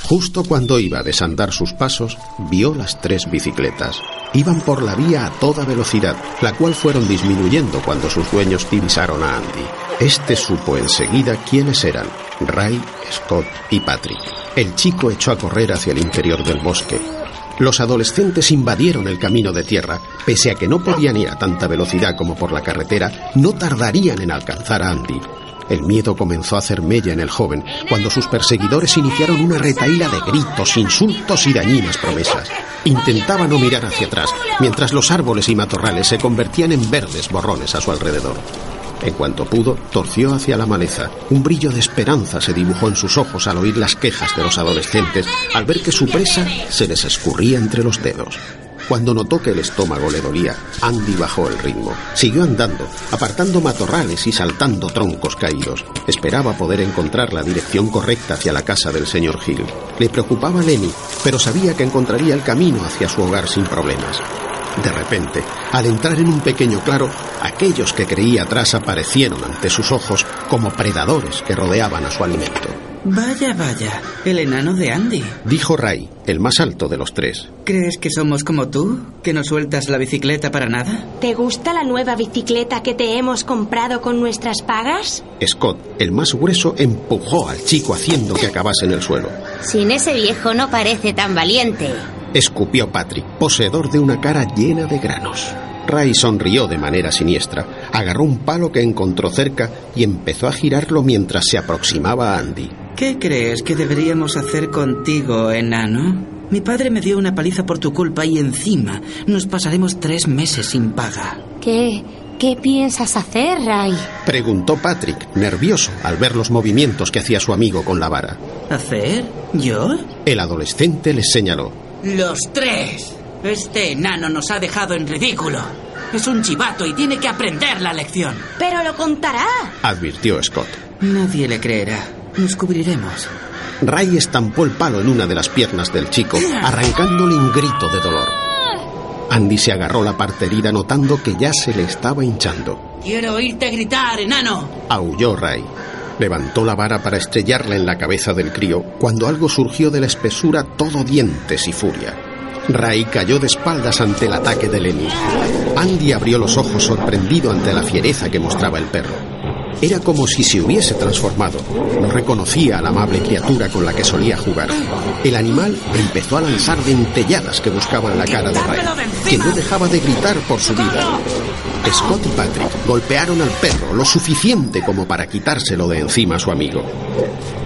Justo cuando iba a desandar sus pasos, vio las tres bicicletas. Iban por la vía a toda velocidad, la cual fueron disminuyendo cuando sus dueños divisaron a Andy. Este supo enseguida quiénes eran, Ray, Scott y Patrick. El chico echó a correr hacia el interior del bosque. Los adolescentes invadieron el camino de tierra. Pese a que no podían ir a tanta velocidad como por la carretera, no tardarían en alcanzar a Andy. El miedo comenzó a hacer mella en el joven cuando sus perseguidores iniciaron una retaíla de gritos, insultos y dañinas promesas. Intentaba no mirar hacia atrás, mientras los árboles y matorrales se convertían en verdes borrones a su alrededor. En cuanto pudo, torció hacia la maleza. Un brillo de esperanza se dibujó en sus ojos al oír las quejas de los adolescentes, al ver que su presa se les escurría entre los dedos. Cuando notó que el estómago le dolía, Andy bajó el ritmo. Siguió andando, apartando matorrales y saltando troncos caídos. Esperaba poder encontrar la dirección correcta hacia la casa del señor Hill. Le preocupaba Lenny, pero sabía que encontraría el camino hacia su hogar sin problemas. De repente, al entrar en un pequeño claro, aquellos que creía atrás aparecieron ante sus ojos como predadores que rodeaban a su alimento. Vaya, vaya, el enano de Andy. Dijo Ray, el más alto de los tres. ¿Crees que somos como tú? ¿Que no sueltas la bicicleta para nada? ¿Te gusta la nueva bicicleta que te hemos comprado con nuestras pagas? Scott, el más grueso, empujó al chico haciendo que acabase en el suelo. Sin ese viejo no parece tan valiente. Escupió Patrick, poseedor de una cara llena de granos. Ray sonrió de manera siniestra, agarró un palo que encontró cerca y empezó a girarlo mientras se aproximaba a Andy. ¿Qué crees que deberíamos hacer contigo, enano? Mi padre me dio una paliza por tu culpa y encima nos pasaremos tres meses sin paga. ¿Qué? ¿Qué piensas hacer, Ray? Preguntó Patrick, nervioso al ver los movimientos que hacía su amigo con la vara. ¿Hacer? ¿Yo? El adolescente les señaló. Los tres. Este enano nos ha dejado en ridículo. Es un chivato y tiene que aprender la lección. Pero lo contará. Advirtió Scott. Nadie le creerá. Nos cubriremos. Ray estampó el palo en una de las piernas del chico, arrancándole un grito de dolor. Andy se agarró la parte herida notando que ya se le estaba hinchando. Quiero oírte gritar, enano. Aulló Ray. Levantó la vara para estrellarla en la cabeza del crío cuando algo surgió de la espesura todo dientes y furia. Ray cayó de espaldas ante el ataque de Lenny. Andy abrió los ojos sorprendido ante la fiereza que mostraba el perro. Era como si se hubiese transformado. No reconocía a la amable criatura con la que solía jugar. El animal empezó a lanzar dentelladas que buscaban la cara de Ray, que no dejaba de gritar por su vida. Scott y Patrick golpearon al perro lo suficiente como para quitárselo de encima a su amigo.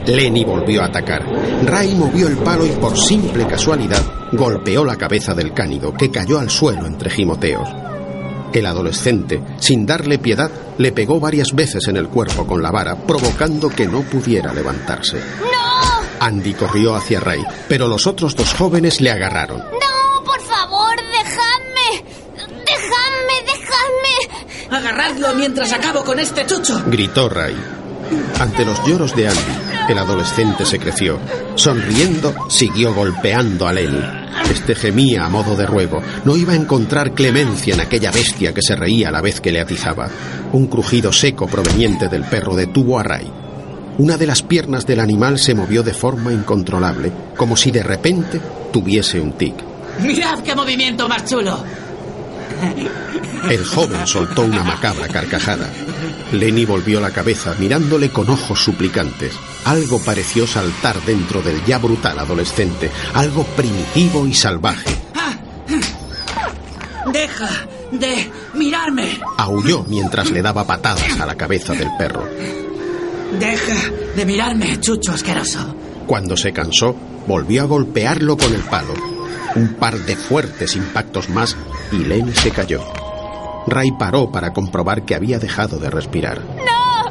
Lenny volvió a atacar. Ray movió el palo y por simple casualidad golpeó la cabeza del cánido, que cayó al suelo entre gimoteos. El adolescente, sin darle piedad, le pegó varias veces en el cuerpo con la vara, provocando que no pudiera levantarse. ¡No! Andy corrió hacia Ray, pero los otros dos jóvenes le agarraron. ¡No! ¡Por favor, dejadme! ¡Dejadme, dejadme! Agarradlo mientras acabo con este chucho. Gritó Ray. Ante los lloros de Andy, el adolescente se creció. Sonriendo, siguió golpeando a Lenny. Este gemía a modo de ruego. No iba a encontrar clemencia en aquella bestia que se reía a la vez que le atizaba. Un crujido seco proveniente del perro detuvo a Ray. Una de las piernas del animal se movió de forma incontrolable, como si de repente tuviese un tic. ¡Mirad qué movimiento más chulo! El joven soltó una macabra carcajada. Lenny volvió la cabeza mirándole con ojos suplicantes. Algo pareció saltar dentro del ya brutal adolescente, algo primitivo y salvaje. ¡Deja de mirarme! Aulló mientras le daba patadas a la cabeza del perro. ¡Deja de mirarme, chucho asqueroso! Cuando se cansó, volvió a golpearlo con el palo. Un par de fuertes impactos más y Lenny se cayó. Ray paró para comprobar que había dejado de respirar. ¡No!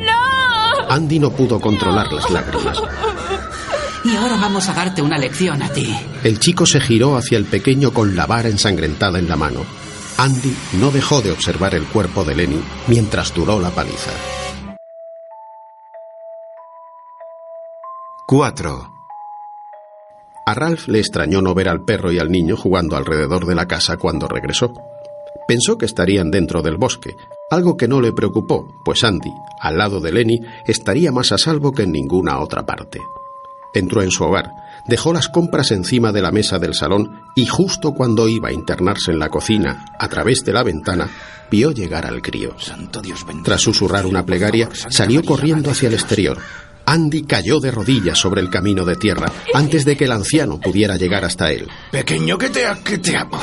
¡No! Andy no pudo controlar las lágrimas. Y ahora vamos a darte una lección a ti. El chico se giró hacia el pequeño con la vara ensangrentada en la mano. Andy no dejó de observar el cuerpo de Lenny mientras duró la paliza. 4. A Ralph le extrañó no ver al perro y al niño jugando alrededor de la casa cuando regresó. Pensó que estarían dentro del bosque, algo que no le preocupó, pues Andy, al lado de Lenny, estaría más a salvo que en ninguna otra parte. Entró en su hogar, dejó las compras encima de la mesa del salón y justo cuando iba a internarse en la cocina, a través de la ventana, vio llegar al crío. Santo Dios bendito. Tras susurrar una plegaria, salió corriendo hacia el exterior. Andy cayó de rodillas sobre el camino de tierra antes de que el anciano pudiera llegar hasta él. Pequeño, que te, que te amo.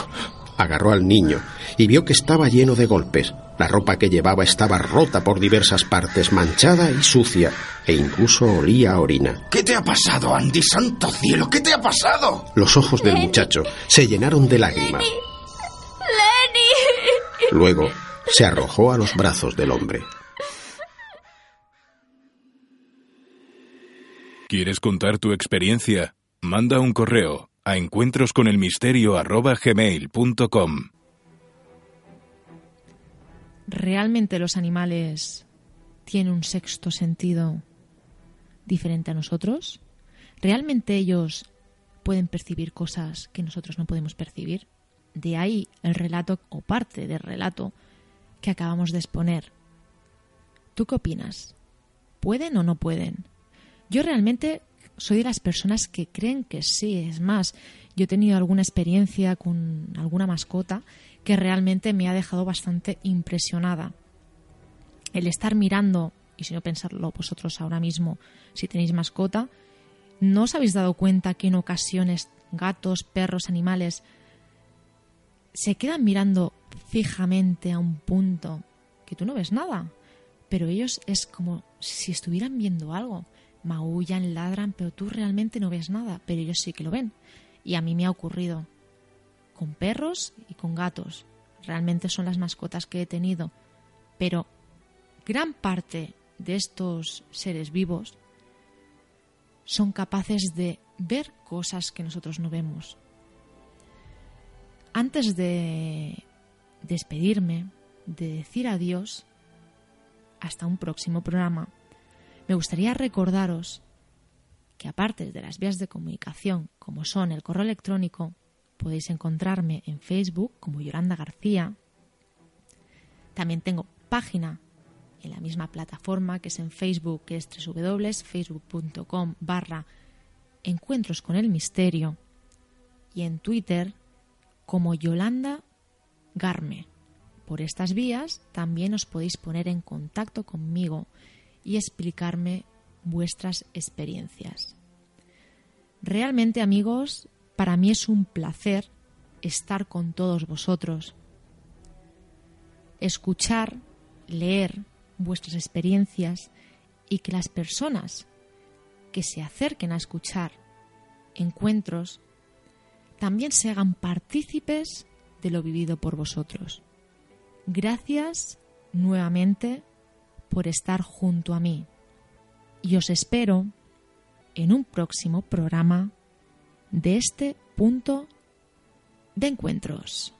Agarró al niño y vio que estaba lleno de golpes. La ropa que llevaba estaba rota por diversas partes, manchada y sucia, e incluso olía a orina. ¿Qué te ha pasado, Andy? Santo cielo, ¿qué te ha pasado? Los ojos del muchacho se llenaron de lágrimas. ¡Lenny! Luego se arrojó a los brazos del hombre. ¿Quieres contar tu experiencia? Manda un correo a encuentrosconelmisterio@gmail.com. ¿Realmente los animales tienen un sexto sentido diferente a nosotros? ¿Realmente ellos pueden percibir cosas que nosotros no podemos percibir? De ahí el relato o parte del relato que acabamos de exponer. ¿Tú qué opinas? ¿Pueden o no pueden? Yo realmente soy de las personas que creen que sí. Es más, yo he tenido alguna experiencia con alguna mascota que realmente me ha dejado bastante impresionada. El estar mirando, y si no pensarlo vosotros ahora mismo, si tenéis mascota, ¿no os habéis dado cuenta que en ocasiones gatos, perros, animales se quedan mirando fijamente a un punto que tú no ves nada? Pero ellos es como si estuvieran viendo algo. Maullan, ladran, pero tú realmente no ves nada, pero ellos sí que lo ven. Y a mí me ha ocurrido con perros y con gatos. Realmente son las mascotas que he tenido. Pero gran parte de estos seres vivos son capaces de ver cosas que nosotros no vemos. Antes de despedirme, de decir adiós, hasta un próximo programa, me gustaría recordaros que aparte de las vías de comunicación como son el correo electrónico, podéis encontrarme en Facebook como Yolanda García. También tengo página en la misma plataforma que es en Facebook, que es www.facebook.com barra encuentros con el misterio y en Twitter como Yolanda Garme. Por estas vías también os podéis poner en contacto conmigo y explicarme vuestras experiencias. Realmente amigos, para mí es un placer estar con todos vosotros, escuchar, leer vuestras experiencias y que las personas que se acerquen a escuchar encuentros también se hagan partícipes de lo vivido por vosotros. Gracias nuevamente por estar junto a mí y os espero en un próximo programa de este punto de encuentros.